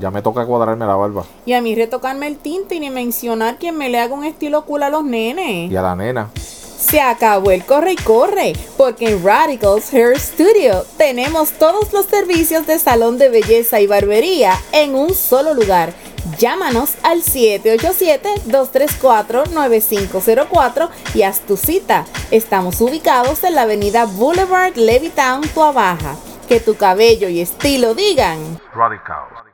Ya me toca cuadrarme la barba. Y a mí retocarme el tinte y ni mencionar quien me le haga un estilo cool a los nenes. Y a la nena. Se acabó el corre y corre, porque en Radicals Hair Studio tenemos todos los servicios de salón de belleza y barbería en un solo lugar. Llámanos al 787-234-9504 y haz tu cita. Estamos ubicados en la avenida Boulevard Levittown, Tua Baja. Que tu cabello y estilo digan. Radicals.